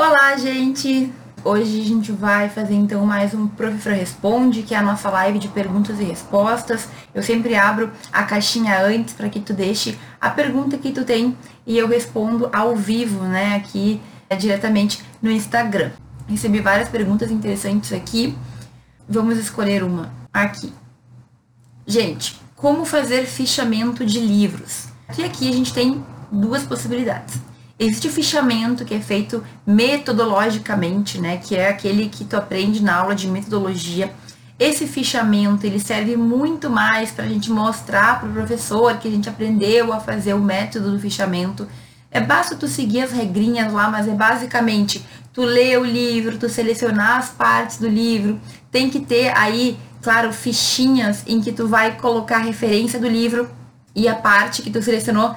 Olá, gente! Hoje a gente vai fazer então mais um Professor Responde, que é a nossa live de perguntas e respostas. Eu sempre abro a caixinha antes para que tu deixe a pergunta que tu tem e eu respondo ao vivo, né, aqui é, diretamente no Instagram. Recebi várias perguntas interessantes aqui. Vamos escolher uma aqui. Gente, como fazer fichamento de livros? E aqui a gente tem duas possibilidades. Existe o fichamento que é feito metodologicamente, né, que é aquele que tu aprende na aula de metodologia. Esse fichamento ele serve muito mais para a gente mostrar para o professor que a gente aprendeu a fazer o método do fichamento. É basta tu seguir as regrinhas lá, mas é basicamente tu ler o livro, tu selecionar as partes do livro, tem que ter aí, claro, fichinhas em que tu vai colocar a referência do livro e a parte que tu selecionou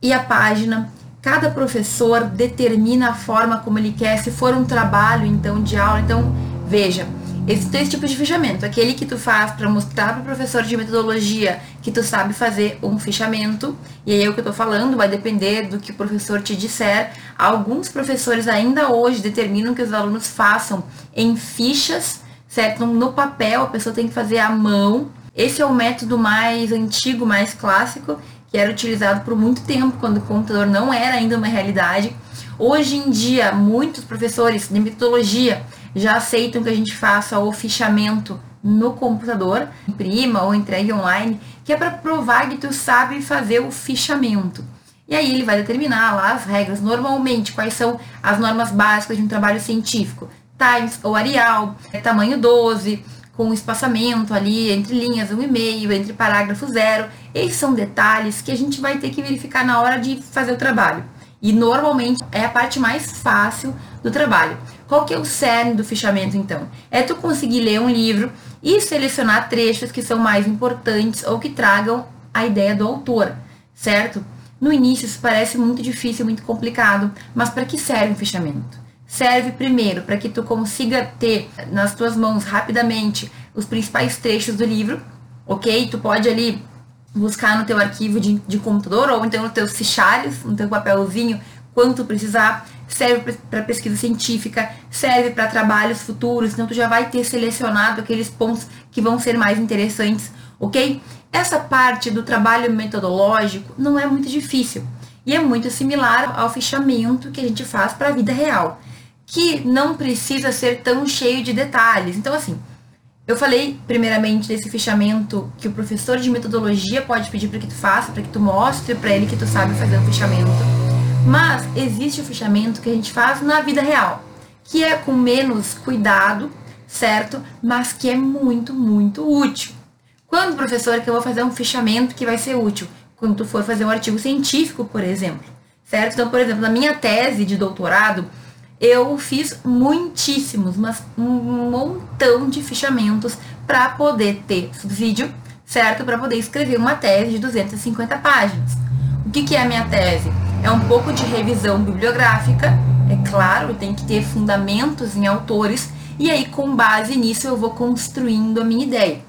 e a página Cada professor determina a forma como ele quer, se for um trabalho então de aula. Então, veja, existem dois tipos de fichamento. Aquele que tu faz para mostrar para o professor de metodologia que tu sabe fazer um fichamento, e aí é o que eu estou falando, vai depender do que o professor te disser. Alguns professores ainda hoje determinam que os alunos façam em fichas, certo? No papel, a pessoa tem que fazer à mão. Esse é o método mais antigo, mais clássico, que era utilizado por muito tempo, quando o computador não era ainda uma realidade. Hoje em dia, muitos professores de metodologia já aceitam que a gente faça o fichamento no computador, imprima ou entregue online, que é para provar que tu sabe fazer o fichamento. E aí ele vai determinar lá as regras, normalmente, quais são as normas básicas de um trabalho científico. Times ou Arial, é tamanho 12, com espaçamento ali entre linhas, um e meio, entre parágrafo zero. Esses são detalhes que a gente vai ter que verificar na hora de fazer o trabalho. E normalmente é a parte mais fácil do trabalho. Qual que é o cerne do fichamento então? É tu conseguir ler um livro e selecionar trechos que são mais importantes ou que tragam a ideia do autor, certo? No início isso parece muito difícil, muito complicado, mas para que serve o fichamento? Serve primeiro para que tu consiga ter nas tuas mãos rapidamente os principais trechos do livro, ok? Tu pode ali buscar no teu arquivo de, de computador ou então no teu fichários, no teu papelzinho, quanto precisar. Serve para pesquisa científica, serve para trabalhos futuros, então tu já vai ter selecionado aqueles pontos que vão ser mais interessantes, ok? Essa parte do trabalho metodológico não é muito difícil e é muito similar ao fichamento que a gente faz para a vida real que não precisa ser tão cheio de detalhes. Então, assim, eu falei primeiramente desse fichamento que o professor de metodologia pode pedir para que tu faça, para que tu mostre para ele que tu sabe fazer um fichamento. Mas existe o fichamento que a gente faz na vida real, que é com menos cuidado, certo? Mas que é muito, muito útil. Quando, professor, que eu vou fazer um fichamento que vai ser útil? Quando tu for fazer um artigo científico, por exemplo, certo? Então, por exemplo, na minha tese de doutorado, eu fiz muitíssimos, mas um montão de fichamentos para poder ter subsídio, certo? Para poder escrever uma tese de 250 páginas. O que, que é a minha tese? É um pouco de revisão bibliográfica, é claro, tem que ter fundamentos em autores, e aí com base nisso eu vou construindo a minha ideia.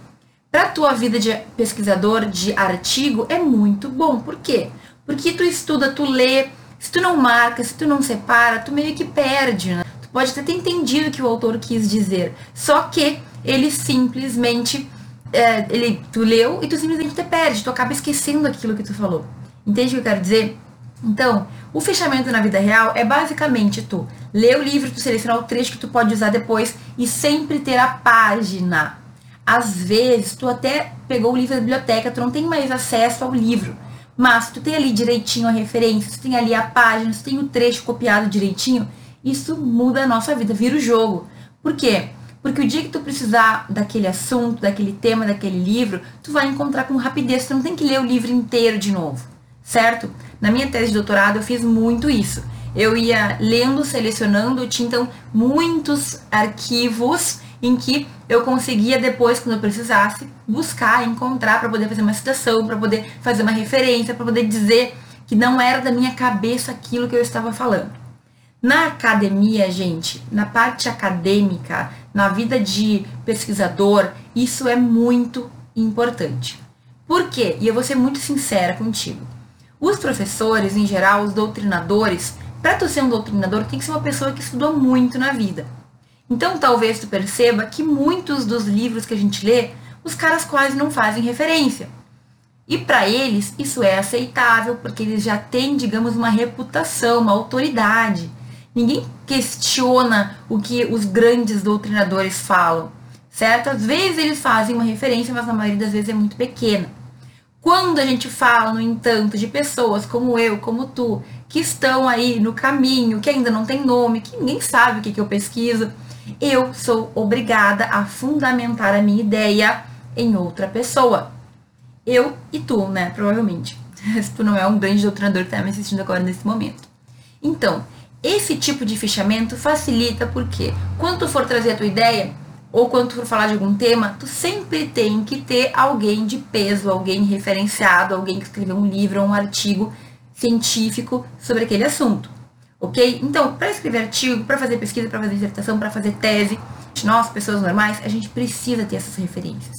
Para a tua vida de pesquisador de artigo é muito bom. Por quê? Porque tu estuda, tu lê, se tu não marca, se tu não separa, tu meio que perde, né? Tu pode até ter entendido o que o autor quis dizer, só que ele simplesmente, é, ele, tu leu e tu simplesmente te perde, tu acaba esquecendo aquilo que tu falou. Entende o que eu quero dizer? Então, o fechamento na vida real é basicamente tu ler o livro, tu selecionar o trecho que tu pode usar depois e sempre ter a página. Às vezes, tu até pegou o livro da biblioteca, tu não tem mais acesso ao livro. Mas tu tem ali direitinho a referência, tu tem ali a página, tu tem o trecho copiado direitinho, isso muda a nossa vida, vira o jogo. Por quê? Porque o dia que tu precisar daquele assunto, daquele tema, daquele livro, tu vai encontrar com rapidez, tu não tem que ler o livro inteiro de novo, certo? Na minha tese de doutorado eu fiz muito isso. Eu ia lendo, selecionando, tinha então muitos arquivos em que eu conseguia depois, quando eu precisasse, buscar, encontrar para poder fazer uma citação, para poder fazer uma referência, para poder dizer que não era da minha cabeça aquilo que eu estava falando. Na academia, gente, na parte acadêmica, na vida de pesquisador, isso é muito importante. Por quê? E eu vou ser muito sincera contigo. Os professores, em geral, os doutrinadores, para tu ser um doutrinador, tem que ser uma pessoa que estudou muito na vida. Então, talvez tu perceba que muitos dos livros que a gente lê, os caras quase não fazem referência. E para eles, isso é aceitável, porque eles já têm, digamos, uma reputação, uma autoridade. Ninguém questiona o que os grandes doutrinadores falam, certo? Às vezes eles fazem uma referência, mas na maioria das vezes é muito pequena. Quando a gente fala, no entanto, de pessoas como eu, como tu, que estão aí no caminho, que ainda não tem nome, que ninguém sabe o que, que eu pesquiso, eu sou obrigada a fundamentar a minha ideia em outra pessoa. Eu e tu, né? Provavelmente. Se tu não é um grande doutrinador que está me assistindo agora nesse momento. Então, esse tipo de fichamento facilita porque quando tu for trazer a tua ideia, ou quando tu for falar de algum tema, tu sempre tem que ter alguém de peso, alguém referenciado, alguém que escreveu um livro ou um artigo científico sobre aquele assunto. Ok? Então, para escrever artigo, para fazer pesquisa, para fazer dissertação, para fazer tese, nós, pessoas normais, a gente precisa ter essas referências.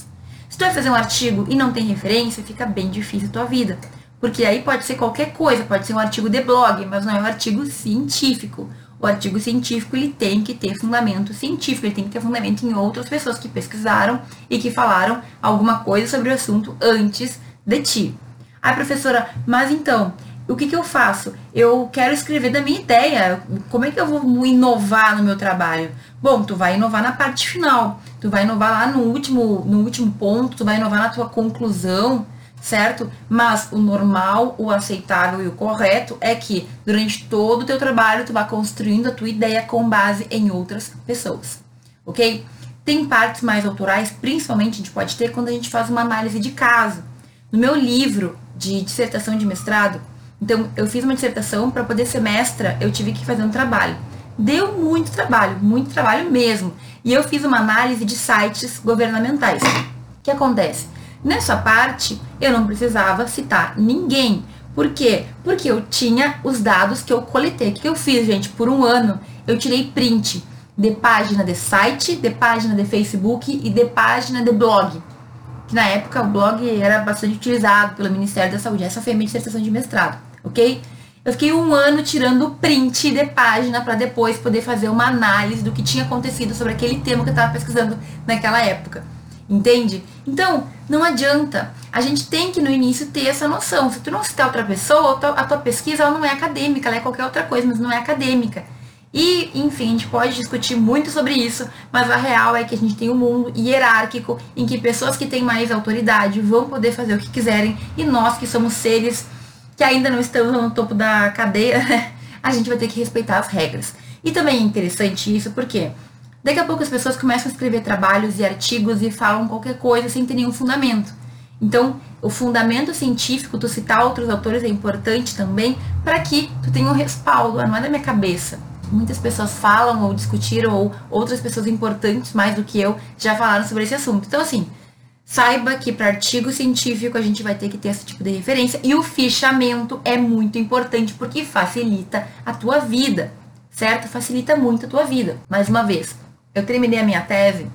Se tu vai fazer um artigo e não tem referência, fica bem difícil a tua vida. Porque aí pode ser qualquer coisa, pode ser um artigo de blog, mas não é um artigo científico. O artigo científico ele tem que ter fundamento científico, ele tem que ter fundamento em outras pessoas que pesquisaram e que falaram alguma coisa sobre o assunto antes de ti. Ah, professora, mas então, o que, que eu faço? Eu quero escrever da minha ideia. Como é que eu vou inovar no meu trabalho? Bom, tu vai inovar na parte final. Tu vai inovar lá no último, no último ponto, tu vai inovar na tua conclusão, certo? Mas o normal, o aceitável e o correto é que durante todo o teu trabalho tu vá construindo a tua ideia com base em outras pessoas. OK? Tem partes mais autorais, principalmente a gente pode ter quando a gente faz uma análise de caso. No meu livro de dissertação de mestrado, então, eu fiz uma dissertação para poder ser mestra, eu tive que fazer um trabalho. Deu muito trabalho, muito trabalho mesmo. E eu fiz uma análise de sites governamentais. O que acontece? Nessa parte, eu não precisava citar ninguém. Por quê? Porque eu tinha os dados que eu coletei. O que eu fiz, gente? Por um ano, eu tirei print de página de site, de página de Facebook e de página de blog. Na época o blog era bastante utilizado pelo Ministério da Saúde. Essa foi a minha dissertação de mestrado ok? Eu fiquei um ano tirando print de página para depois poder fazer uma análise do que tinha acontecido sobre aquele tema que eu estava pesquisando naquela época. Entende? Então, não adianta. A gente tem que no início ter essa noção. Se tu não citar outra pessoa, a tua pesquisa ela não é acadêmica, ela é qualquer outra coisa, mas não é acadêmica. E, enfim, a gente pode discutir muito sobre isso, mas a real é que a gente tem um mundo hierárquico em que pessoas que têm mais autoridade vão poder fazer o que quiserem e nós que somos seres que ainda não estamos no topo da cadeia, a gente vai ter que respeitar as regras. E também é interessante isso porque daqui a pouco as pessoas começam a escrever trabalhos e artigos e falam qualquer coisa sem ter nenhum fundamento. Então, o fundamento científico, tu citar outros autores é importante também para que tu tenha um respaldo, ah, não é da minha cabeça. Muitas pessoas falam ou discutiram, ou outras pessoas importantes, mais do que eu, já falaram sobre esse assunto. Então, assim, Saiba que para artigo científico a gente vai ter que ter esse tipo de referência e o fichamento é muito importante porque facilita a tua vida, certo? Facilita muito a tua vida. Mais uma vez, eu terminei a minha tese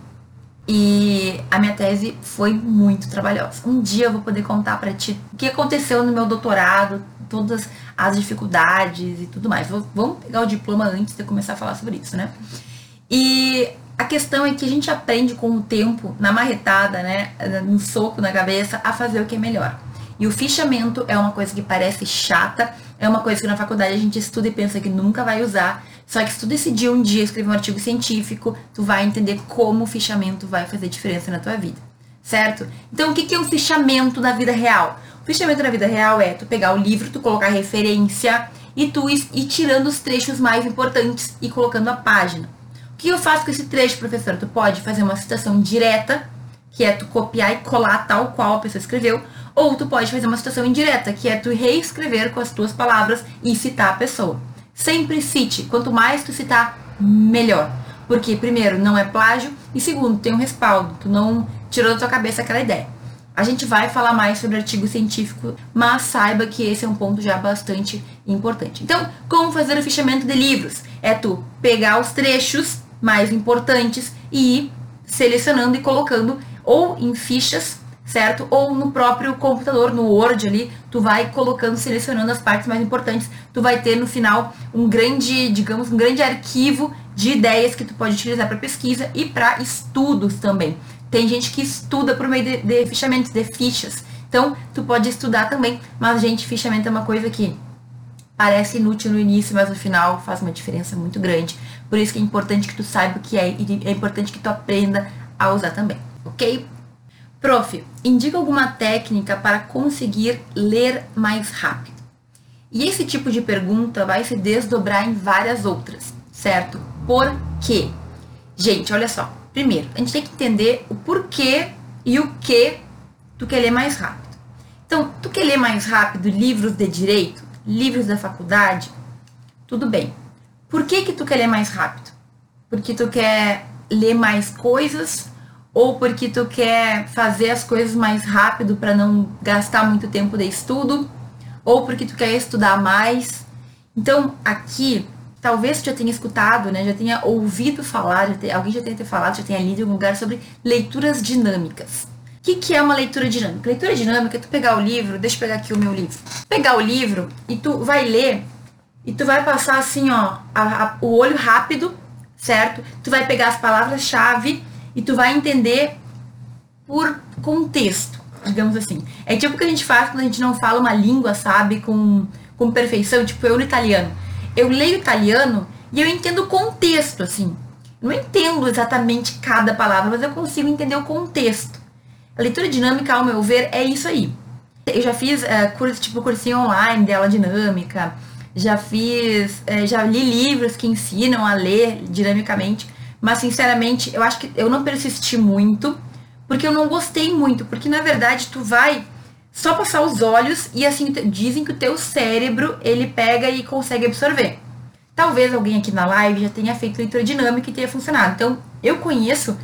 e a minha tese foi muito trabalhosa. Um dia eu vou poder contar para ti o que aconteceu no meu doutorado, todas as dificuldades e tudo mais. Vamos pegar o diploma antes de começar a falar sobre isso, né? E a questão é que a gente aprende com o tempo, na marretada, né, no soco na cabeça, a fazer o que é melhor. E o fichamento é uma coisa que parece chata, é uma coisa que na faculdade a gente estuda e pensa que nunca vai usar. Só que se tu decidir um dia escrever um artigo científico, tu vai entender como o fichamento vai fazer diferença na tua vida. Certo? Então, o que é o fichamento da vida real? O fichamento da vida real é tu pegar o livro, tu colocar referência e tu ir tirando os trechos mais importantes e colocando a página que eu faço com esse trecho, professora? Tu pode fazer uma citação direta, que é tu copiar e colar tal qual a pessoa escreveu, ou tu pode fazer uma citação indireta, que é tu reescrever com as tuas palavras e citar a pessoa. Sempre cite, quanto mais tu citar, melhor. Porque, primeiro, não é plágio, e segundo, tem um respaldo, tu não tirou da tua cabeça aquela ideia. A gente vai falar mais sobre artigo científico, mas saiba que esse é um ponto já bastante importante. Então, como fazer o fichamento de livros? É tu pegar os trechos mais importantes e ir selecionando e colocando ou em fichas, certo? Ou no próprio computador, no Word ali, tu vai colocando, selecionando as partes mais importantes. Tu vai ter no final um grande, digamos, um grande arquivo de ideias que tu pode utilizar para pesquisa e para estudos também. Tem gente que estuda por meio de, de fichamentos, de fichas. Então, tu pode estudar também, mas, gente, fichamento é uma coisa que parece inútil no início, mas no final faz uma diferença muito grande. Por isso que é importante que tu saiba o que é e é importante que tu aprenda a usar também, ok? Prof, indica alguma técnica para conseguir ler mais rápido. E esse tipo de pergunta vai se desdobrar em várias outras, certo? Por quê? Gente, olha só. Primeiro, a gente tem que entender o porquê e o que tu quer ler mais rápido. Então, tu quer ler mais rápido livros de direito, livros da faculdade? Tudo bem. Por que que tu quer ler mais rápido? Porque tu quer ler mais coisas ou porque tu quer fazer as coisas mais rápido para não gastar muito tempo de estudo, ou porque tu quer estudar mais. Então, aqui, talvez já tenha escutado, né, já tenha ouvido falar, já tenha, alguém já tenha falado, já tenha lido em algum lugar sobre leituras dinâmicas. O que, que é uma leitura dinâmica? Leitura dinâmica é tu pegar o livro, deixa eu pegar aqui o meu livro. Pegar o livro e tu vai ler e tu vai passar assim, ó, a, a, o olho rápido, certo? Tu vai pegar as palavras-chave e tu vai entender por contexto, digamos assim. É tipo o que a gente faz quando a gente não fala uma língua, sabe, com, com perfeição, tipo eu no italiano. Eu leio italiano e eu entendo o contexto, assim. Não entendo exatamente cada palavra, mas eu consigo entender o contexto. A leitura dinâmica, ao meu ver, é isso aí. Eu já fiz uh, curso, tipo cursinho online dela dinâmica, já fiz, uh, já li livros que ensinam a ler dinamicamente. Mas, sinceramente, eu acho que eu não persisti muito, porque eu não gostei muito. Porque, na verdade, tu vai só passar os olhos e, assim, dizem que o teu cérebro, ele pega e consegue absorver. Talvez alguém aqui na live já tenha feito leitura dinâmica e tenha funcionado. Então, eu conheço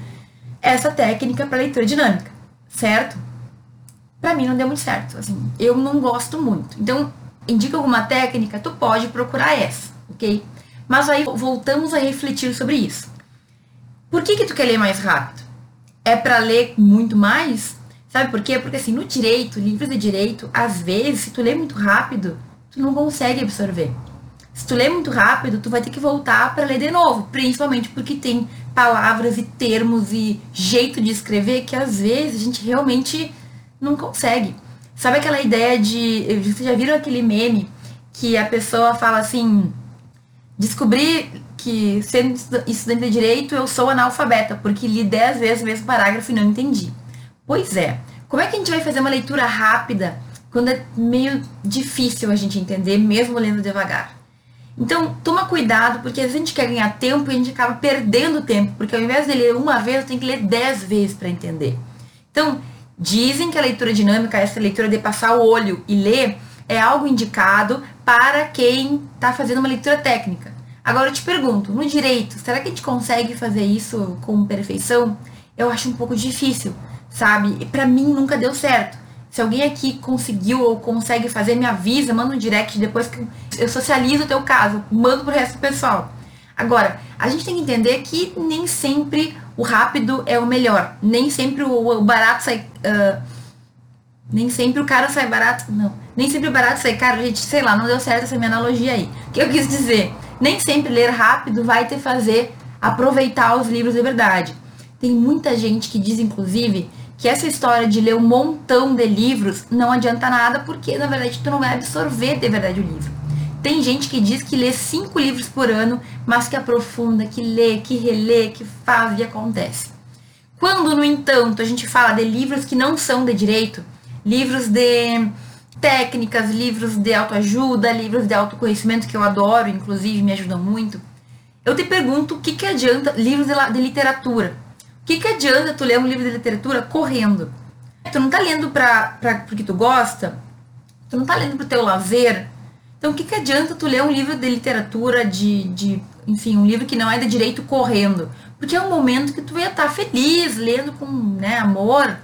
essa técnica para leitura dinâmica, certo? Para mim não deu muito certo, assim, eu não gosto muito. Então, indica alguma técnica, tu pode procurar essa, ok? Mas aí voltamos a refletir sobre isso. Por que que tu quer ler mais rápido? É para ler muito mais? Sabe por quê? Porque assim, no direito, livros de direito, às vezes, se tu lê muito rápido, tu não consegue absorver. Se tu lê muito rápido, tu vai ter que voltar para ler de novo, principalmente porque tem palavras e termos e jeito de escrever que às vezes a gente realmente não consegue. Sabe aquela ideia de. Vocês já viram aquele meme que a pessoa fala assim: descobrir que, sendo estudante de direito, eu sou analfabeta, porque li dez vezes o mesmo parágrafo e não entendi. Pois é, como é que a gente vai fazer uma leitura rápida quando é meio difícil a gente entender, mesmo lendo devagar? Então, toma cuidado, porque às vezes a gente quer ganhar tempo e a gente acaba perdendo tempo, porque ao invés de ler uma vez, eu tenho que ler dez vezes para entender. Então, dizem que a leitura dinâmica, essa leitura de passar o olho e ler, é algo indicado para quem está fazendo uma leitura técnica. Agora eu te pergunto, no direito, será que a gente consegue fazer isso com perfeição? Eu acho um pouco difícil, sabe? E para mim nunca deu certo. Se alguém aqui conseguiu ou consegue fazer, me avisa, manda um direct depois que eu socializo o teu caso, mando pro resto do pessoal. Agora, a gente tem que entender que nem sempre o rápido é o melhor. Nem sempre o, barato sai. Uh, nem sempre o caro sai barato. Não. Nem sempre o barato sai caro. Gente, sei lá, não deu certo essa minha analogia aí. O que eu quis dizer? nem sempre ler rápido vai te fazer aproveitar os livros de verdade. Tem muita gente que diz, inclusive, que essa história de ler um montão de livros não adianta nada, porque na verdade tu não vai absorver de verdade o livro. Tem gente que diz que lê cinco livros por ano, mas que aprofunda, que lê, que relê, que faz e acontece. Quando, no entanto, a gente fala de livros que não são de direito, livros de técnicas, livros de autoajuda, livros de autoconhecimento que eu adoro, inclusive me ajudam muito. Eu te pergunto o que, que adianta livros de, de literatura. Que, que adianta tu ler um livro de literatura correndo? Tu não tá lendo pra, pra, porque tu gosta, tu não tá lendo pro teu lazer. Então o que, que adianta tu ler um livro de literatura, de, de enfim, um livro que não é de direito correndo? Porque é um momento que tu ia estar tá feliz, lendo com né, amor.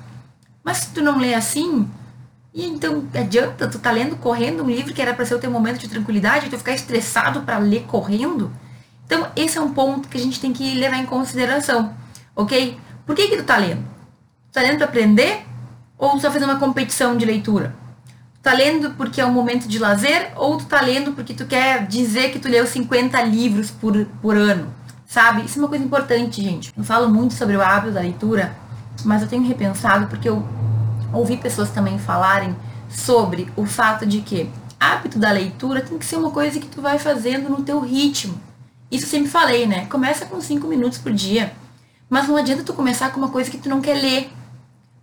Mas se tu não lê assim, e então, adianta tu tá lendo correndo um livro que era para ser o teu momento de tranquilidade, tu ficar estressado para ler correndo? Então, esse é um ponto que a gente tem que levar em consideração, ok? Por que que tu tá lendo? Tu tá lendo para aprender Ou tu tá fazendo uma competição de leitura? Tu tá lendo porque é um momento de lazer ou tu tá lendo porque tu quer dizer que tu leu 50 livros por, por ano? Sabe? Isso é uma coisa importante, gente. Eu falo muito sobre o hábito da leitura, mas eu tenho repensado porque eu ouvi pessoas também falarem sobre o fato de que hábito da leitura tem que ser uma coisa que tu vai fazendo no teu ritmo. Isso eu sempre falei, né? Começa com 5 minutos por dia. Mas não adianta tu começar com uma coisa que tu não quer ler.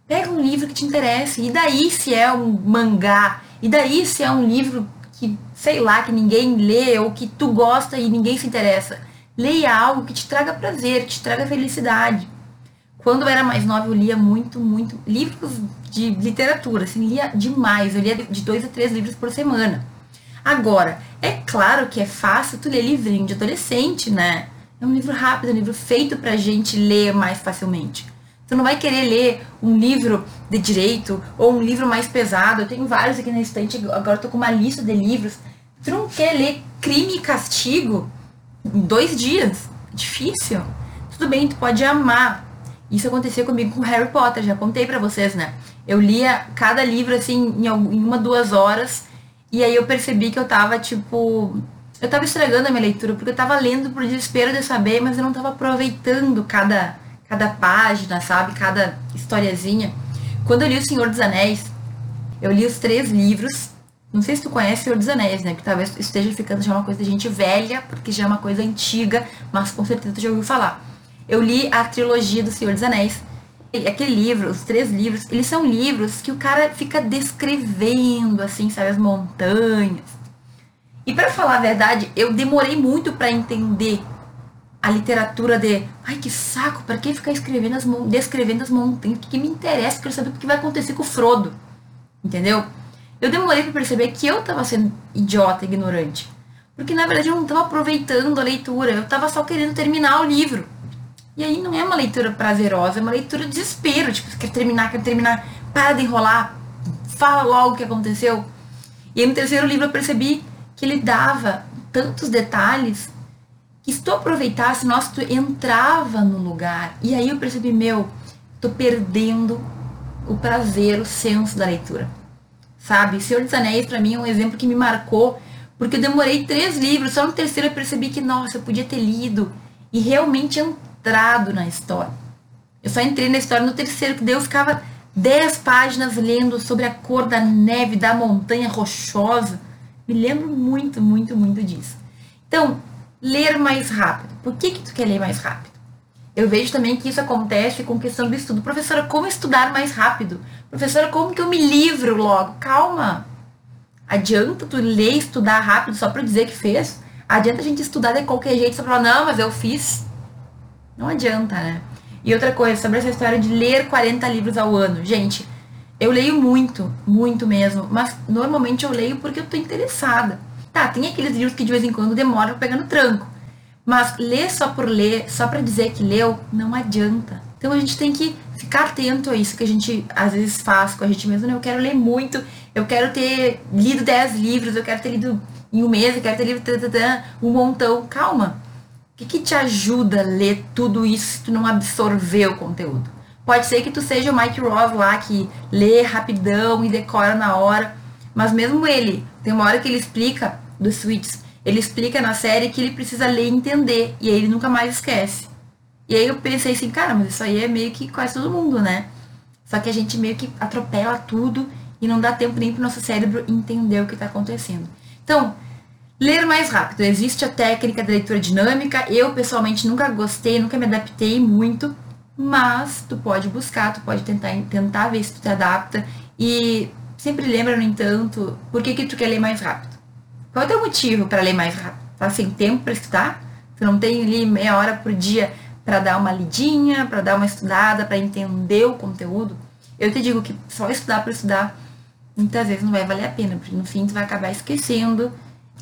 Pega um livro que te interesse. E daí se é um mangá? E daí se é um livro que, sei lá, que ninguém lê ou que tu gosta e ninguém se interessa? Leia algo que te traga prazer, que te traga felicidade. Quando eu era mais nova, eu lia muito, muito livros de literatura, assim, lia demais. Eu lia de dois a três livros por semana. Agora, é claro que é fácil tu ler livrinho de adolescente, né? É um livro rápido, é um livro feito pra gente ler mais facilmente. Tu não vai querer ler um livro de direito ou um livro mais pesado. Eu tenho vários aqui na estante, agora tô com uma lista de livros. Tu não quer ler Crime e Castigo? em dois dias. Difícil. Tudo bem, tu pode amar. Isso acontecia comigo com Harry Potter, já contei para vocês, né? Eu lia cada livro assim em uma, duas horas. E aí eu percebi que eu tava, tipo. Eu tava estragando a minha leitura, porque eu tava lendo por desespero de saber, mas eu não tava aproveitando cada, cada página, sabe? Cada historiazinha. Quando eu li O Senhor dos Anéis, eu li os três livros não sei se tu conhece Senhor dos Anéis, né? Que talvez esteja ficando já uma coisa de gente velha, porque já é uma coisa antiga, mas com certeza tu já ouviu falar. Eu li a trilogia do Senhor dos Anéis. Aquele livro, os três livros, eles são livros que o cara fica descrevendo, assim, sabe, as montanhas. E para falar a verdade, eu demorei muito para entender a literatura de, ai que saco, para que ficar escrevendo as descrevendo as montanhas? O que, que me interessa? Quero saber o que vai acontecer com o Frodo. Entendeu? Eu demorei para perceber que eu estava sendo idiota, ignorante. Porque na verdade eu não estava aproveitando a leitura, eu estava só querendo terminar o livro. E aí não é uma leitura prazerosa, é uma leitura de desespero. Tipo, quer terminar, quer terminar, para de enrolar, fala logo o que aconteceu. E aí no terceiro livro eu percebi que ele dava tantos detalhes que se tu aproveitasse, nossa, tu entrava no lugar. E aí eu percebi, meu, tô perdendo o prazer, o senso da leitura sabe? Senhor dos Anéis, para mim, é um exemplo que me marcou, porque eu demorei três livros, só no terceiro eu percebi que, nossa, eu podia ter lido e realmente entrado na história. Eu só entrei na história no terceiro, que eu ficava dez páginas lendo sobre a cor da neve da montanha rochosa. Me lembro muito, muito, muito disso. Então, ler mais rápido. Por que, que tu quer ler mais rápido? Eu vejo também que isso acontece com questão do estudo. Professora, como estudar mais rápido? Professora, como que eu me livro logo? Calma. Adianta tu ler e estudar rápido só para dizer que fez? Adianta a gente estudar de qualquer jeito só pra falar, não, mas eu fiz. Não adianta, né? E outra coisa, sobre essa história de ler 40 livros ao ano. Gente, eu leio muito, muito mesmo, mas normalmente eu leio porque eu tô interessada. Tá, tem aqueles livros que de vez em quando demoram pra pegar no tranco. Mas ler só por ler, só para dizer que leu, não adianta. Então a gente tem que ficar atento a isso que a gente às vezes faz com a gente mesmo. Né? Eu quero ler muito, eu quero ter lido 10 livros, eu quero ter lido em um mês, eu quero ter lido um montão. Calma. O que, que te ajuda a ler tudo isso se tu não absorver o conteúdo? Pode ser que tu seja o Mike Ross lá, que lê rapidão e decora na hora. Mas mesmo ele, tem uma hora que ele explica dos switches ele explica na série que ele precisa ler e entender. E aí ele nunca mais esquece. E aí eu pensei assim, cara, mas isso aí é meio que quase todo mundo, né? Só que a gente meio que atropela tudo e não dá tempo nem pro nosso cérebro entender o que está acontecendo. Então, ler mais rápido. Existe a técnica da leitura dinâmica. Eu, pessoalmente, nunca gostei, nunca me adaptei muito. Mas tu pode buscar, tu pode tentar, tentar ver se tu te adapta. E sempre lembra, no entanto, por que, que tu quer ler mais rápido. Qual é o teu motivo para ler mais rápido? Tá sem tempo para estudar? Tu não tem ali meia hora por dia para dar uma lidinha, para dar uma estudada, para entender o conteúdo? Eu te digo que só estudar para estudar muitas vezes não vai valer a pena, porque no fim tu vai acabar esquecendo.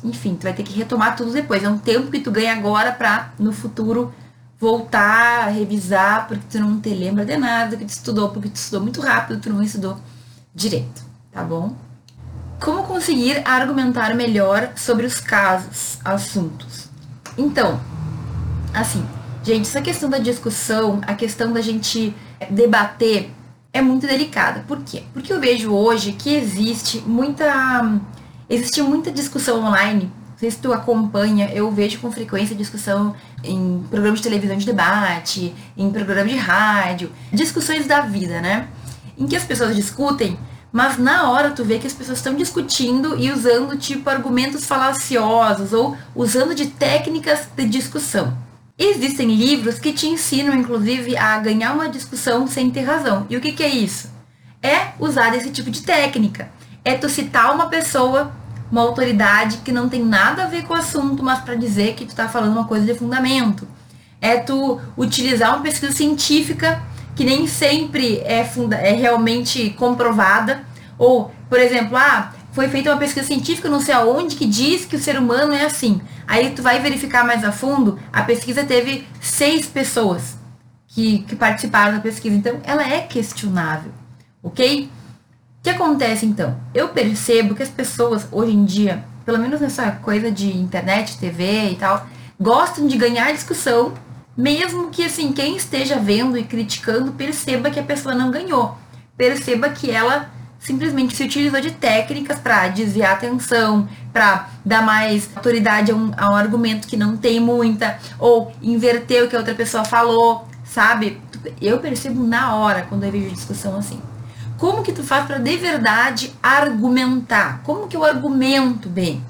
Enfim, tu vai ter que retomar tudo depois. É um tempo que tu ganha agora para no futuro voltar, revisar, porque tu não te lembra de nada que tu estudou, porque tu estudou muito rápido, tu não estudou direito, tá bom? Como conseguir argumentar melhor sobre os casos, assuntos? Então, assim, gente, essa questão da discussão, a questão da gente debater, é muito delicada. Por quê? Porque eu vejo hoje que existe muita existe muita discussão online. Sei se tu acompanha, eu vejo com frequência discussão em programas de televisão de debate, em programas de rádio, discussões da vida, né? Em que as pessoas discutem, mas na hora tu vê que as pessoas estão discutindo e usando tipo argumentos falaciosos ou usando de técnicas de discussão. Existem livros que te ensinam, inclusive, a ganhar uma discussão sem ter razão. E o que, que é isso? É usar esse tipo de técnica. É tu citar uma pessoa, uma autoridade que não tem nada a ver com o assunto, mas para dizer que tu está falando uma coisa de fundamento. É tu utilizar uma pesquisa científica que nem sempre é, funda é realmente comprovada. Ou, por exemplo, ah, foi feita uma pesquisa científica não sei aonde que diz que o ser humano é assim. Aí tu vai verificar mais a fundo, a pesquisa teve seis pessoas que, que participaram da pesquisa, então ela é questionável, ok? Que acontece então? Eu percebo que as pessoas hoje em dia, pelo menos nessa coisa de internet, TV e tal, gostam de ganhar discussão, mesmo que assim, quem esteja vendo e criticando perceba que a pessoa não ganhou. Perceba que ela simplesmente se utilizou de técnicas para desviar a atenção, para dar mais autoridade a um, a um, argumento que não tem muita, ou inverter o que a outra pessoa falou, sabe? Eu percebo na hora quando eu vejo discussão assim. Como que tu faz para de verdade argumentar? Como que eu argumento bem?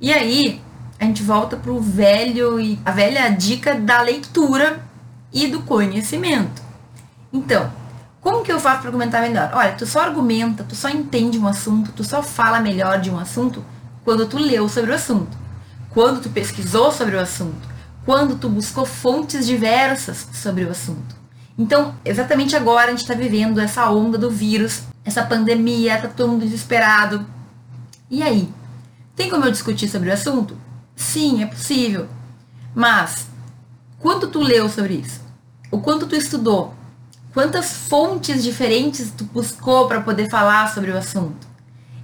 E aí, a gente volta pro velho e a velha dica da leitura e do conhecimento. Então, como que eu faço para argumentar melhor? Olha, tu só argumenta, tu só entende um assunto, tu só fala melhor de um assunto quando tu leu sobre o assunto, quando tu pesquisou sobre o assunto, quando tu buscou fontes diversas sobre o assunto. Então, exatamente agora a gente está vivendo essa onda do vírus, essa pandemia, tá todo mundo desesperado. E aí? Tem como eu discutir sobre o assunto? Sim, é possível. Mas, quanto tu leu sobre isso? O quanto tu estudou? quantas fontes diferentes tu buscou para poder falar sobre o assunto.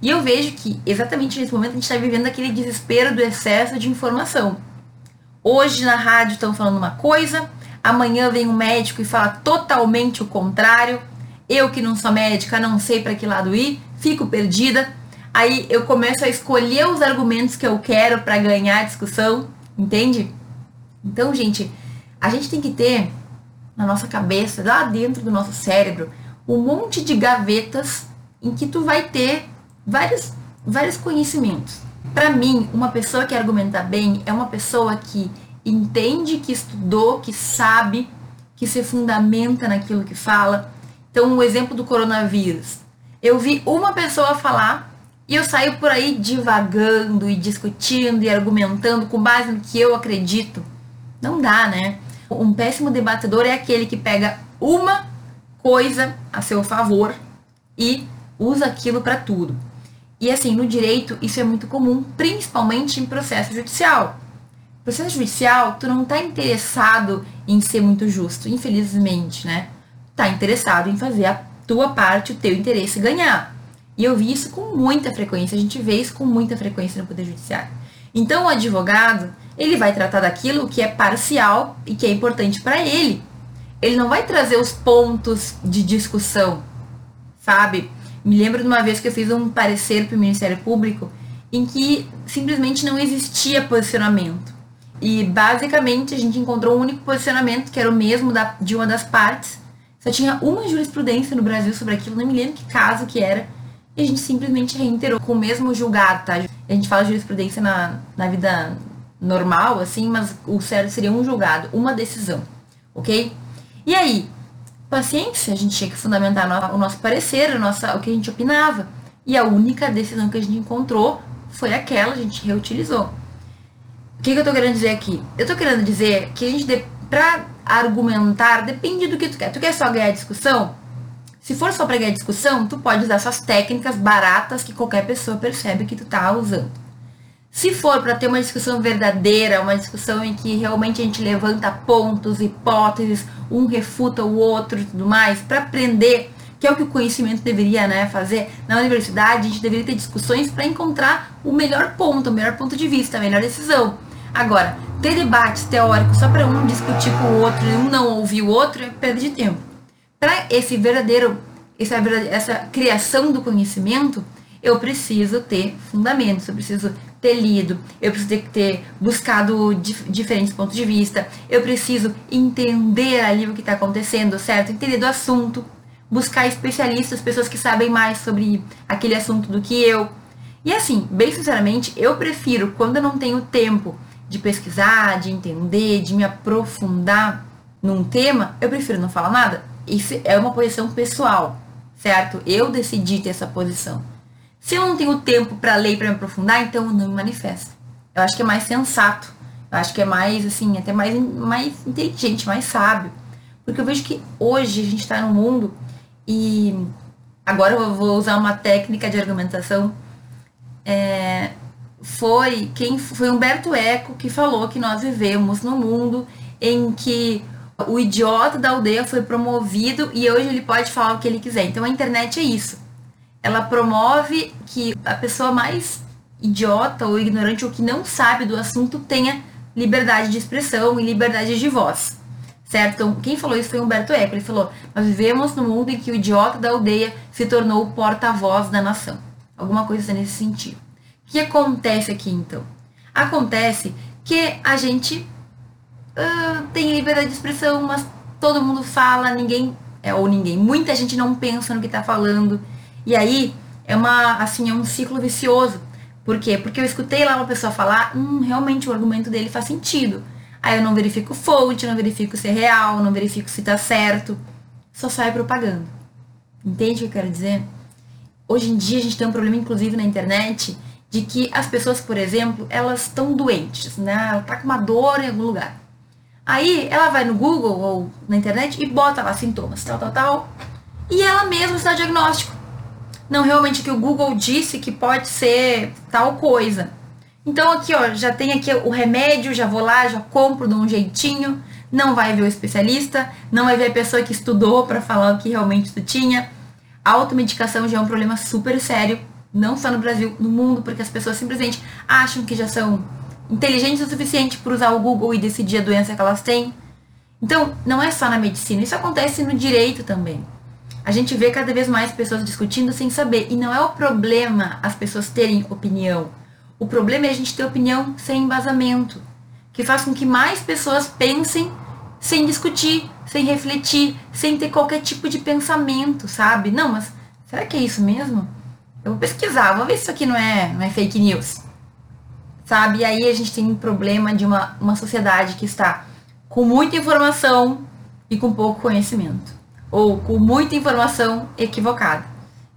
E eu vejo que exatamente nesse momento a gente está vivendo aquele desespero do excesso de informação. Hoje na rádio estão falando uma coisa, amanhã vem um médico e fala totalmente o contrário. Eu que não sou médica, não sei para que lado ir, fico perdida. Aí eu começo a escolher os argumentos que eu quero para ganhar a discussão, entende? Então, gente, a gente tem que ter na nossa cabeça, lá dentro do nosso cérebro, um monte de gavetas em que tu vai ter vários, vários conhecimentos. Para mim, uma pessoa que argumenta bem é uma pessoa que entende, que estudou, que sabe, que se fundamenta naquilo que fala. Então, o exemplo do coronavírus. Eu vi uma pessoa falar e eu saio por aí divagando e discutindo e argumentando com base no que eu acredito. Não dá, né? Um péssimo debatedor é aquele que pega uma coisa a seu favor e usa aquilo para tudo. E assim, no direito, isso é muito comum, principalmente em processo judicial. Processo judicial, tu não está interessado em ser muito justo, infelizmente, né? Tá interessado em fazer a tua parte, o teu interesse ganhar. E eu vi isso com muita frequência, a gente vê isso com muita frequência no Poder Judiciário. Então, o advogado, ele vai tratar daquilo que é parcial e que é importante para ele. Ele não vai trazer os pontos de discussão, sabe? Me lembro de uma vez que eu fiz um parecer para o Ministério Público em que simplesmente não existia posicionamento. E basicamente a gente encontrou um único posicionamento, que era o mesmo da, de uma das partes. Só tinha uma jurisprudência no Brasil sobre aquilo, não me lembro que caso que era. E a gente simplesmente reiterou com o mesmo julgado, tá? A gente fala jurisprudência na, na vida normal, assim, mas o certo seria um julgado, uma decisão, ok? E aí, paciência, a gente tinha que fundamentar o nosso parecer, o, nosso, o que a gente opinava. E a única decisão que a gente encontrou foi aquela, a gente reutilizou. O que, que eu tô querendo dizer aqui? Eu tô querendo dizer que a gente, de, pra argumentar, depende do que tu quer. Tu quer só ganhar discussão? Se for só pra ganhar discussão, tu pode usar essas técnicas baratas que qualquer pessoa percebe que tu tá usando. Se for para ter uma discussão verdadeira, uma discussão em que realmente a gente levanta pontos, hipóteses, um refuta o outro e tudo mais, para aprender, que é o que o conhecimento deveria né, fazer na universidade, a gente deveria ter discussões para encontrar o melhor ponto, o melhor ponto de vista, a melhor decisão. Agora, ter debates teóricos só para um discutir com o outro e um não ouvir o outro é perda de tempo. Para esse verdadeiro essa, essa criação do conhecimento, eu preciso ter fundamentos, eu preciso ter lido, eu preciso ter, buscado dif diferentes pontos de vista, eu preciso entender ali o que está acontecendo, certo? Entender do assunto, buscar especialistas, pessoas que sabem mais sobre aquele assunto do que eu. E assim, bem sinceramente, eu prefiro quando eu não tenho tempo de pesquisar, de entender, de me aprofundar num tema, eu prefiro não falar nada. Isso é uma posição pessoal, certo? Eu decidi ter essa posição. Se eu não tenho tempo para ler e para me aprofundar, então eu não me manifesto. Eu acho que é mais sensato. Eu acho que é mais, assim, até mais, mais inteligente, mais sábio. Porque eu vejo que hoje a gente está num mundo e agora eu vou usar uma técnica de argumentação. É, foi quem foi Humberto Eco que falou que nós vivemos num mundo em que o idiota da aldeia foi promovido e hoje ele pode falar o que ele quiser. Então a internet é isso ela promove que a pessoa mais idiota ou ignorante ou que não sabe do assunto tenha liberdade de expressão e liberdade de voz. Certo? Então, quem falou isso foi Humberto Eco. Ele falou: Nós vivemos no mundo em que o idiota da aldeia se tornou o porta-voz da nação. Alguma coisa nesse sentido. O que acontece aqui então? Acontece que a gente uh, tem liberdade de expressão, mas todo mundo fala, ninguém, é, ou ninguém, muita gente não pensa no que está falando e aí é uma assim, é um ciclo vicioso. Por quê? Porque eu escutei lá uma pessoa falar, hum, realmente o argumento dele faz sentido. Aí eu não verifico fonte, não verifico se é real, não verifico se tá certo. Só sai propaganda. Entende o que eu quero dizer? Hoje em dia a gente tem um problema, inclusive, na internet, de que as pessoas, por exemplo, elas estão doentes, né? Ela tá com uma dor em algum lugar. Aí ela vai no Google ou na internet e bota lá sintomas, tal, tal, tal. E ela mesma está diagnóstico não realmente que o Google disse que pode ser tal coisa. Então aqui, ó, já tem aqui o remédio, já vou lá, já compro de um jeitinho, não vai ver o especialista, não vai ver a pessoa que estudou para falar o que realmente tu tinha. A automedicação já é um problema super sério, não só no Brasil, no mundo, porque as pessoas simplesmente acham que já são inteligentes o suficiente por usar o Google e decidir a doença que elas têm. Então, não é só na medicina, isso acontece no direito também a gente vê cada vez mais pessoas discutindo sem saber. E não é o problema as pessoas terem opinião. O problema é a gente ter opinião sem embasamento, que faz com que mais pessoas pensem sem discutir, sem refletir, sem ter qualquer tipo de pensamento, sabe? Não, mas será que é isso mesmo? Eu vou pesquisar, vou ver se isso aqui não é, não é fake news. Sabe? E aí a gente tem um problema de uma, uma sociedade que está com muita informação e com pouco conhecimento ou com muita informação equivocada.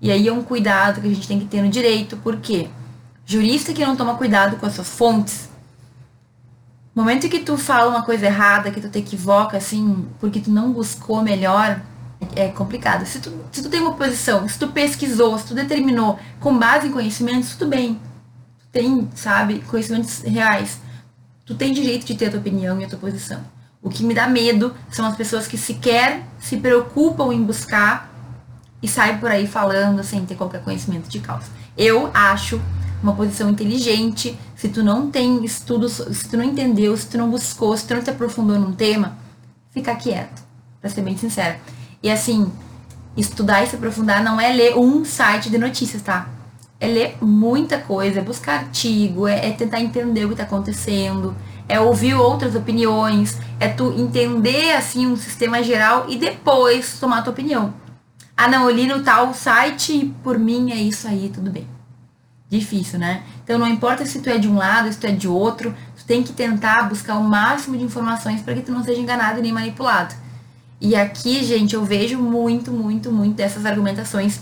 E aí é um cuidado que a gente tem que ter no direito, porque jurista que não toma cuidado com as suas fontes, no momento que tu fala uma coisa errada, que tu te equivoca, assim, porque tu não buscou melhor, é complicado. Se tu, se tu tem uma posição, se tu pesquisou, se tu determinou com base em conhecimentos, tudo bem. Tu tem, sabe, conhecimentos reais. Tu tem direito de ter a tua opinião e a tua posição. O que me dá medo são as pessoas que sequer se preocupam em buscar e saem por aí falando sem ter qualquer conhecimento de causa. Eu acho uma posição inteligente, se tu não tem estudos, se tu não entendeu, se tu não buscou, se tu não te aprofundou num tema, ficar quieto, para ser bem sincero. E assim, estudar e se aprofundar não é ler um site de notícias, tá? É ler muita coisa, é buscar artigo, é, é tentar entender o que está acontecendo, é ouvir outras opiniões, é tu entender assim um sistema geral e depois tomar tua opinião. Ah, não, eu li no tal site e por mim é isso aí, tudo bem. Difícil, né? Então não importa se tu é de um lado, se tu é de outro, tu tem que tentar buscar o máximo de informações para que tu não seja enganado nem manipulado. E aqui, gente, eu vejo muito, muito, muito dessas argumentações,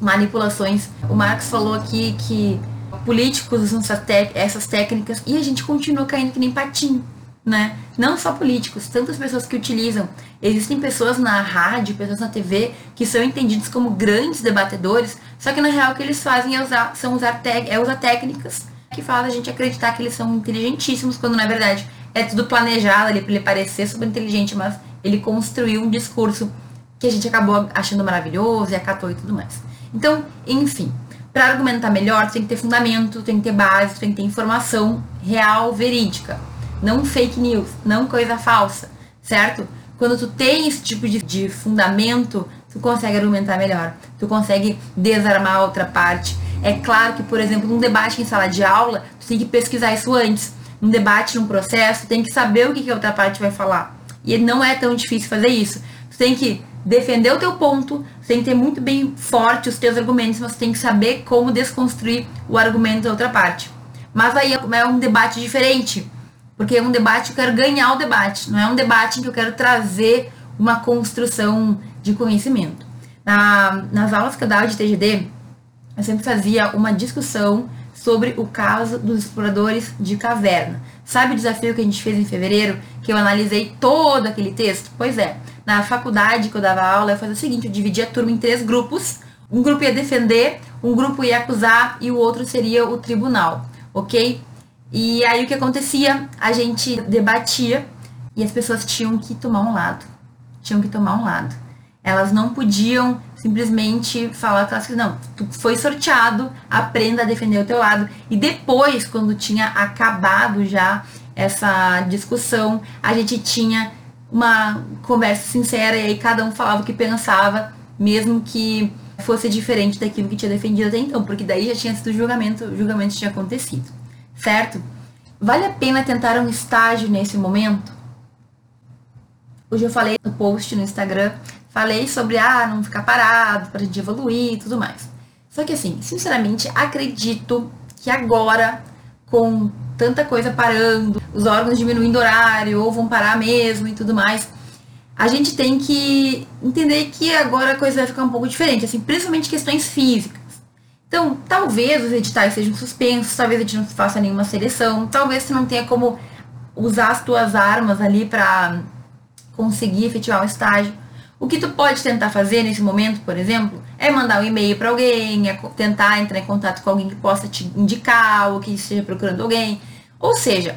manipulações. O Marcos falou aqui que políticos usam essas técnicas e a gente continua caindo que nem patinho, né? Não só políticos, tantas pessoas que utilizam. Existem pessoas na rádio, pessoas na TV que são entendidos como grandes debatedores, só que na real o que eles fazem é usar, são usar, é usar técnicas que fazem a gente acreditar que eles são inteligentíssimos, quando na verdade é tudo planejado ali para ele parecer super inteligente, mas ele construiu um discurso que a gente acabou achando maravilhoso e acatou e tudo mais. Então, enfim, para argumentar melhor, tem que ter fundamento, tem que ter base, tem que ter informação real, verídica. Não fake news, não coisa falsa, certo? Quando tu tem esse tipo de, de fundamento, tu consegue argumentar melhor, tu consegue desarmar a outra parte. É claro que, por exemplo, num debate em sala de aula, tu tem que pesquisar isso antes. Num debate, num processo, tu tem que saber o que, que a outra parte vai falar. E não é tão difícil fazer isso. Tu tem que defender o teu ponto, tu tem que ter muito bem forte os teus argumentos, mas tu tem que saber como desconstruir o argumento da outra parte. Mas aí é um debate diferente, porque é um debate que eu quero ganhar o debate, não é um debate em que eu quero trazer uma construção de conhecimento. Na, nas aulas que eu dava de TGD, eu sempre fazia uma discussão sobre o caso dos exploradores de caverna. Sabe o desafio que a gente fez em fevereiro, que eu analisei todo aquele texto? Pois é, na faculdade que eu dava aula, eu fazia o seguinte, eu dividia a turma em três grupos. Um grupo ia defender, um grupo ia acusar e o outro seria o tribunal, ok? E aí o que acontecia? A gente debatia e as pessoas tinham que tomar um lado. Tinham que tomar um lado. Elas não podiam simplesmente falar que não, tu foi sorteado, aprenda a defender o teu lado. E depois, quando tinha acabado já essa discussão, a gente tinha uma conversa sincera e aí cada um falava o que pensava, mesmo que fosse diferente daquilo que tinha defendido até então, porque daí já tinha sido julgamento, o julgamento tinha acontecido, certo? Vale a pena tentar um estágio nesse momento? Hoje eu falei no post no Instagram, falei sobre ah, não ficar parado para gente evoluir e tudo mais. Só que assim, sinceramente, acredito que agora com tanta coisa parando, os órgãos diminuindo horário, ou vão parar mesmo e tudo mais. A gente tem que entender que agora a coisa vai ficar um pouco diferente, assim, principalmente questões físicas. Então, talvez os editais sejam suspensos, talvez a gente não faça nenhuma seleção, talvez você não tenha como usar as tuas armas ali para conseguir efetivar um estágio. O que tu pode tentar fazer nesse momento, por exemplo, é mandar um e-mail para alguém, é tentar entrar em contato com alguém que possa te indicar ou que esteja procurando alguém. Ou seja,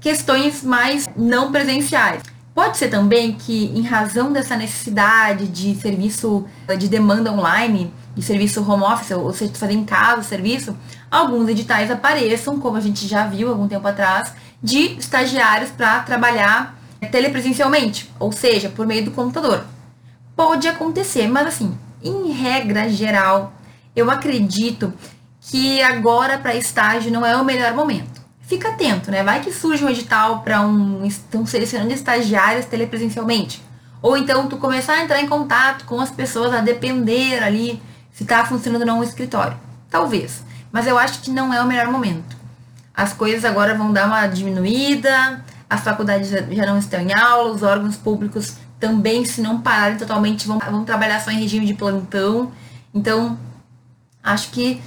questões mais não presenciais. Pode ser também que, em razão dessa necessidade de serviço de demanda online, de serviço home office, ou seja, fazer em casa o serviço, alguns editais apareçam, como a gente já viu algum tempo atrás, de estagiários para trabalhar telepresencialmente, ou seja, por meio do computador. Pode acontecer, mas assim, em regra geral, eu acredito que agora para estágio não é o melhor momento. Fica atento, né? Vai que surge um edital para um. estão selecionando estagiários telepresencialmente. Ou então tu começar a entrar em contato com as pessoas a depender ali se está funcionando ou não o escritório. Talvez. Mas eu acho que não é o melhor momento. As coisas agora vão dar uma diminuída, as faculdades já não estão em aula, os órgãos públicos também, se não pararem totalmente, vão, vão trabalhar só em regime de plantão. Então, acho que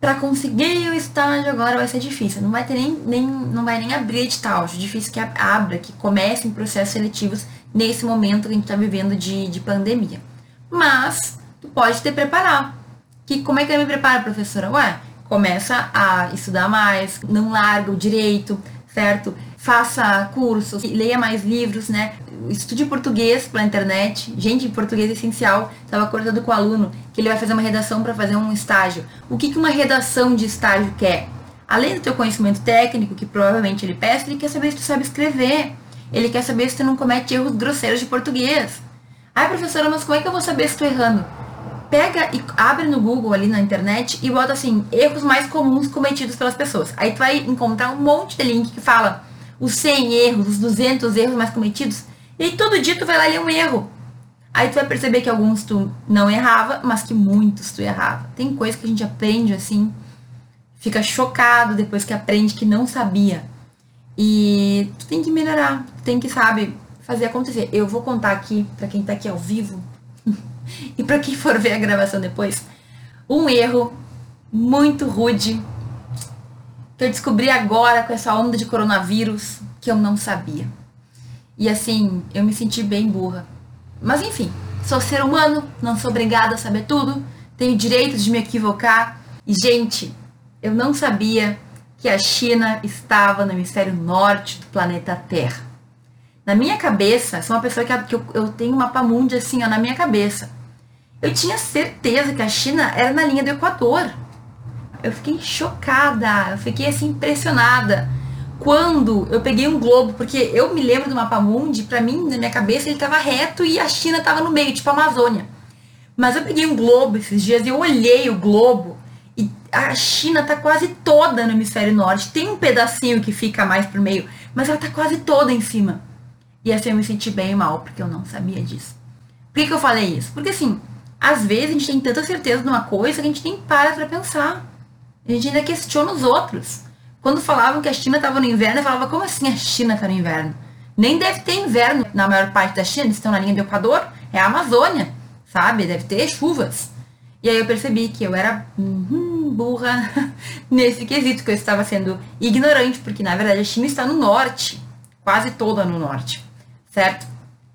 para conseguir o estágio agora vai ser difícil. Não vai ter nem, nem não vai nem abrir edital. Acho difícil que abra, que comecem processos seletivos nesse momento que a gente está vivendo de, de pandemia. Mas tu pode te preparar. Que, como é que eu me preparo, professora? Ué, começa a estudar mais, não larga o direito, certo? Faça cursos, leia mais livros, né? estude português pela internet. Gente, português é essencial. Estava acordando com o aluno que ele vai fazer uma redação para fazer um estágio. O que, que uma redação de estágio quer? Além do teu conhecimento técnico, que provavelmente ele peça, ele quer saber se tu sabe escrever. Ele quer saber se tu não comete erros grosseiros de português. Ai, professora, mas como é que eu vou saber se estou errando? Pega e abre no Google ali na internet e bota assim, erros mais comuns cometidos pelas pessoas. Aí tu vai encontrar um monte de link que fala os 100 erros, os 200 erros mais cometidos e aí todo dia tu vai lá ler um erro. Aí tu vai perceber que alguns tu não errava, mas que muitos tu errava. Tem coisa que a gente aprende assim, fica chocado depois que aprende que não sabia. E tu tem que melhorar, tu tem que, sabe, fazer acontecer. Eu vou contar aqui, para quem tá aqui ao vivo, e para quem for ver a gravação depois, um erro muito rude que eu descobri agora com essa onda de coronavírus que eu não sabia. E assim, eu me senti bem burra. Mas enfim, sou ser humano, não sou obrigada a saber tudo, tenho direito de me equivocar. E gente, eu não sabia que a China estava no hemisfério norte do planeta Terra. Na minha cabeça, sou uma pessoa que, que eu, eu, tenho mapa mundi assim, ó, na minha cabeça. Eu tinha certeza que a China era na linha do Equador. Eu fiquei chocada, eu fiquei assim impressionada quando eu peguei um globo, porque eu me lembro do mapa mundi, para mim, na minha cabeça, ele tava reto e a China tava no meio, tipo a Amazônia. Mas eu peguei um globo esses dias e eu olhei o globo e a China tá quase toda no hemisfério norte. Tem um pedacinho que fica mais pro meio, mas ela tá quase toda em cima. E assim eu me senti bem mal, porque eu não sabia disso. Por que, que eu falei isso? Porque assim, às vezes a gente tem tanta certeza de uma coisa que a gente nem para pra pensar. A gente ainda questiona os outros. Quando falavam que a China estava no inverno, eu falava, como assim a China está no inverno? Nem deve ter inverno na maior parte da China, eles estão na linha do Equador, é a Amazônia, sabe? Deve ter chuvas. E aí eu percebi que eu era hum, burra nesse quesito, que eu estava sendo ignorante, porque na verdade a China está no norte, quase toda no norte, certo?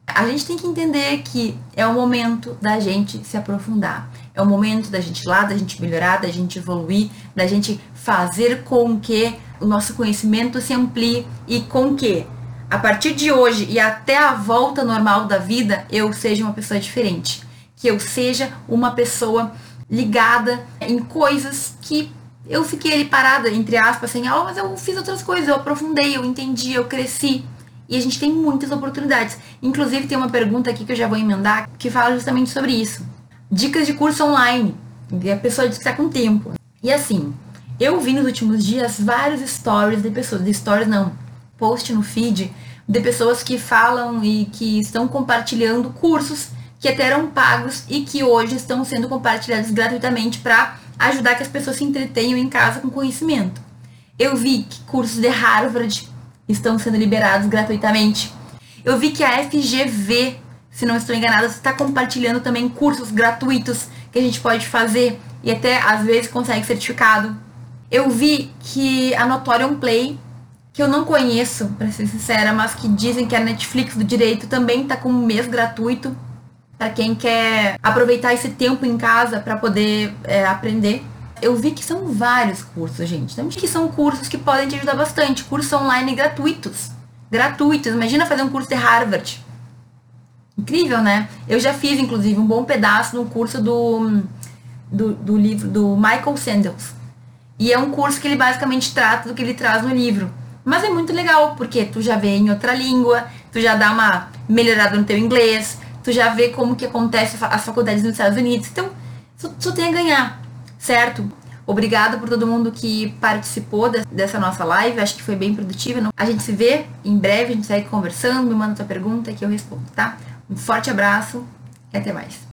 A gente tem que entender que é o momento da gente se aprofundar. É o momento da gente ir lá, da gente melhorar, da gente evoluir, da gente fazer com que o nosso conhecimento se amplie e com que a partir de hoje e até a volta normal da vida eu seja uma pessoa diferente, que eu seja uma pessoa ligada em coisas que eu fiquei ali parada, entre aspas, sem aula, mas eu fiz outras coisas, eu aprofundei, eu entendi, eu cresci. E a gente tem muitas oportunidades. Inclusive, tem uma pergunta aqui que eu já vou emendar que fala justamente sobre isso. Dicas de curso online. E a pessoa diz que está com tempo. E assim, eu vi nos últimos dias vários stories de pessoas, de stories não, post no feed, de pessoas que falam e que estão compartilhando cursos que até eram pagos e que hoje estão sendo compartilhados gratuitamente para ajudar que as pessoas se entretenham em casa com conhecimento. Eu vi que cursos de Harvard estão sendo liberados gratuitamente. Eu vi que a FGV se não estou enganada, está compartilhando também cursos gratuitos que a gente pode fazer e até às vezes consegue certificado. Eu vi que a Notorium Play, que eu não conheço, para ser sincera, mas que dizem que a Netflix do direito também está com um mês gratuito para quem quer aproveitar esse tempo em casa para poder é, aprender. Eu vi que são vários cursos, gente. Então, que são cursos que podem te ajudar bastante. Cursos online gratuitos. Gratuitos. Imagina fazer um curso de Harvard Incrível, né? Eu já fiz, inclusive, um bom pedaço no curso do, do, do livro do Michael Sandels. E é um curso que ele basicamente trata do que ele traz no livro. Mas é muito legal, porque tu já vê em outra língua, tu já dá uma melhorada no teu inglês, tu já vê como que acontece as faculdades nos Estados Unidos. Então, só, só tem a ganhar, certo? Obrigada por todo mundo que participou dessa nossa live. Acho que foi bem produtiva. A gente se vê em breve, a gente segue conversando, me manda tua pergunta que eu respondo, tá? Um forte abraço e até mais.